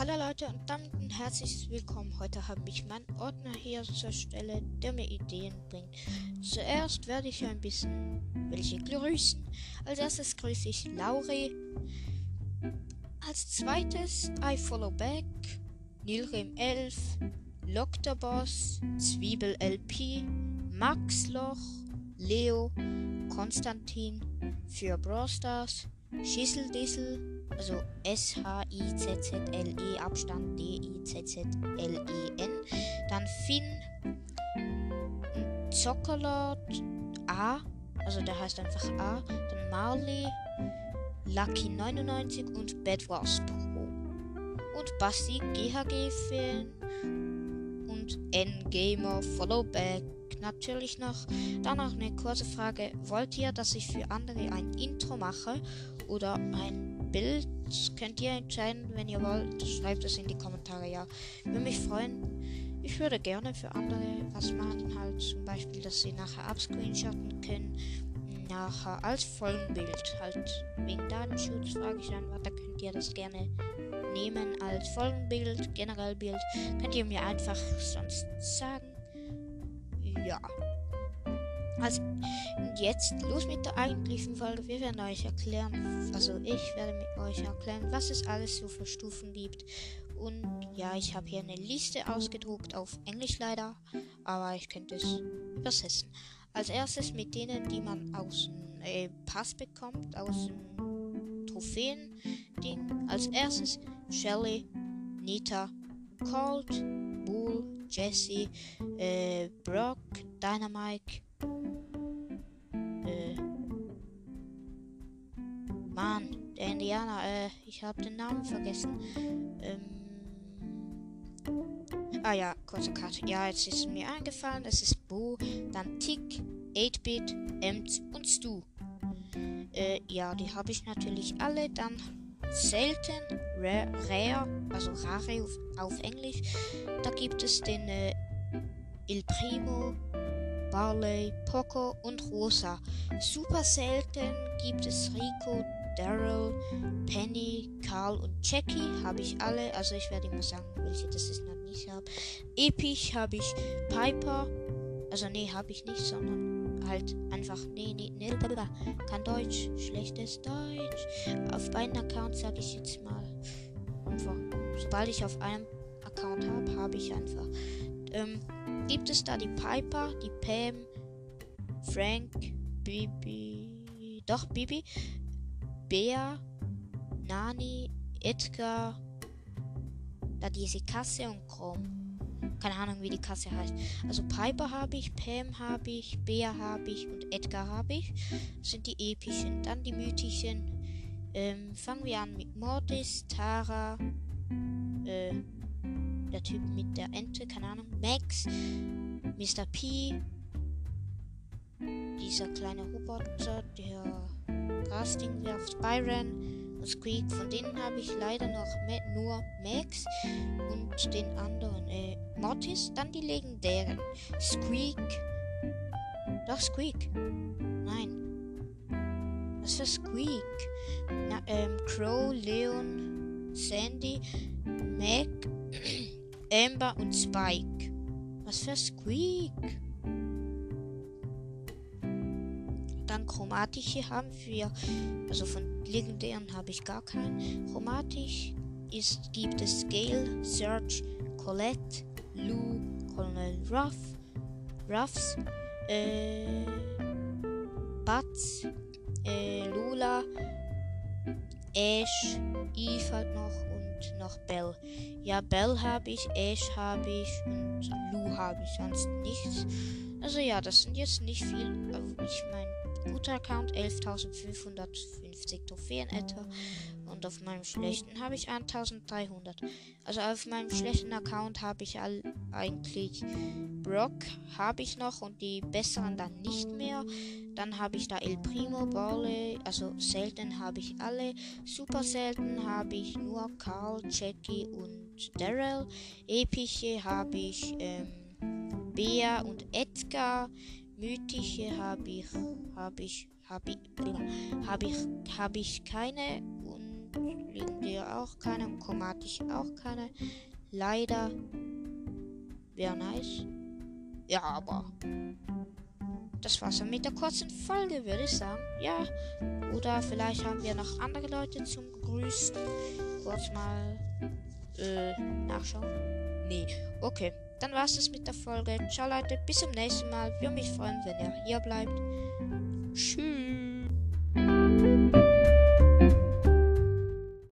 Hallo Leute und damit ein herzliches Willkommen. Heute habe ich meinen Ordner hier zur Stelle, der mir Ideen bringt. Zuerst werde ich ein bisschen welche grüßen. Als erstes grüße ich Lauri. Als zweites I Follow Back, Nilrim 11, Boss, Zwiebel LP, Max Loch, Leo, Konstantin für Brawl Stars, Schießeldissel, also S-H-I-Z-Z-L-E, Abstand D-I-Z-Z-L-E-N. Dann Finn, Zockerlord, A, also der heißt einfach A. Dann Marley, Lucky99 und Bedwars Pro. Und Basti, GHG-Fan und N-Gamer, Followback natürlich noch. Danach eine kurze Frage. Wollt ihr, dass ich für andere ein Intro mache oder ein Bild? Könnt ihr entscheiden, wenn ihr wollt. Schreibt es in die Kommentare, ja. Würde mich freuen. Ich würde gerne für andere was machen, halt zum Beispiel, dass sie nachher abscreenshotten können. Nachher als Folgenbild, halt wegen Datenschutz, frage ich dann, da könnt ihr das gerne nehmen als Folgenbild, generell Bild. Könnt ihr mir einfach sonst sagen ja. Also, jetzt los mit der eigentlichen Folge. Wir werden euch erklären, also ich werde mit euch erklären, was es alles so für Stufen gibt. Und ja, ich habe hier eine Liste ausgedruckt auf Englisch leider, aber ich könnte es übersetzen. Als erstes mit denen, die man aus dem äh, Pass bekommt, aus dem Trophäen-Ding. Als erstes Shelly, Nita, Colt, Bull, Jesse, äh, Brock, Dynamite, äh, Mann, der Indianer, äh, ich habe den Namen vergessen. Ähm, ah ja, kurze Karte. Ja, jetzt ist mir eingefallen, es ist Bo, dann Tick, 8-Bit, Ems und Stu. Äh, ja, die habe ich natürlich alle. Dann selten, rare, rare also rare auf, auf, Englisch. Da gibt es den äh, Il Primo, Barley, Poco und Rosa. Super selten gibt es Rico, Daryl, Penny, Carl und Jackie. Habe ich alle. Also ich werde immer sagen, welche das ich noch nicht habe. Episch habe ich Piper. Also nee, habe ich nicht, sondern halt einfach, nee, nee, nee, kein Deutsch, schlechtes Deutsch. Auf beiden Accounts sage ich jetzt mal einfach, sobald ich auf einem Account habe, habe ich einfach. Ähm, gibt es da die Piper, die Pam, Frank, Bibi, doch Bibi, Bea, Nani, Edgar, da diese Kasse und Chrome. Keine Ahnung, wie die Kasse heißt. Also Piper habe ich, Pam habe ich, Bea habe ich und Edgar habe ich. Das sind die epischen. Dann die mythischen. Ähm, fangen wir an mit Mortis, Tara, äh, der Typ mit der Ente, keine Ahnung, Max, Mr. P, dieser kleine Roboter, der Casting wirft, Byron, und Squeak. Von denen habe ich leider noch nur Max und den anderen äh, Mortis. Dann die legendären. Squeak. Doch, Squeak. Nein. Was für Squeak? Na, ähm, Crow, Leon, Sandy, Mac, Amber und Spike. Was für Squeak? Dann chromatische haben wir, also von legendären habe ich gar keinen. Chromatisch ist, gibt es Gale, Search, Colette, Lou, Colonel Ruff, Ruffs, äh, Bats, äh, Lula, Ash, Eve halt noch und noch Bell. Ja, Bell habe ich, Ash habe ich und Lou habe ich sonst nichts. Also ja, das sind jetzt nicht viel. Ich meine, guter Account 11.550 Trophäen etwa. Und auf meinem schlechten habe ich 1300. Also auf meinem schlechten Account habe ich all, eigentlich Brock habe ich noch und die besseren dann nicht mehr. Dann habe ich da El Primo, Barley, also selten habe ich alle. Super selten habe ich nur Carl, Jackie und Daryl. Epische habe ich ähm, Bea und Edgar mythische habe ich, habe ich, habe ich, habe ich, habe ich keine und liegen dir auch keine. Und Chromatik auch keine. Leider. Wäre nice. Ja, aber. Das war's dann mit der kurzen Folge, würde ich sagen. Ja. Oder vielleicht haben wir noch andere Leute zum Grüßen. Kurz mal äh, nachschauen. Nee. Okay. Dann war's das mit der Folge. Ciao Leute, bis zum nächsten Mal. Würde mich freuen, wenn ihr hier bleibt. Tschüss.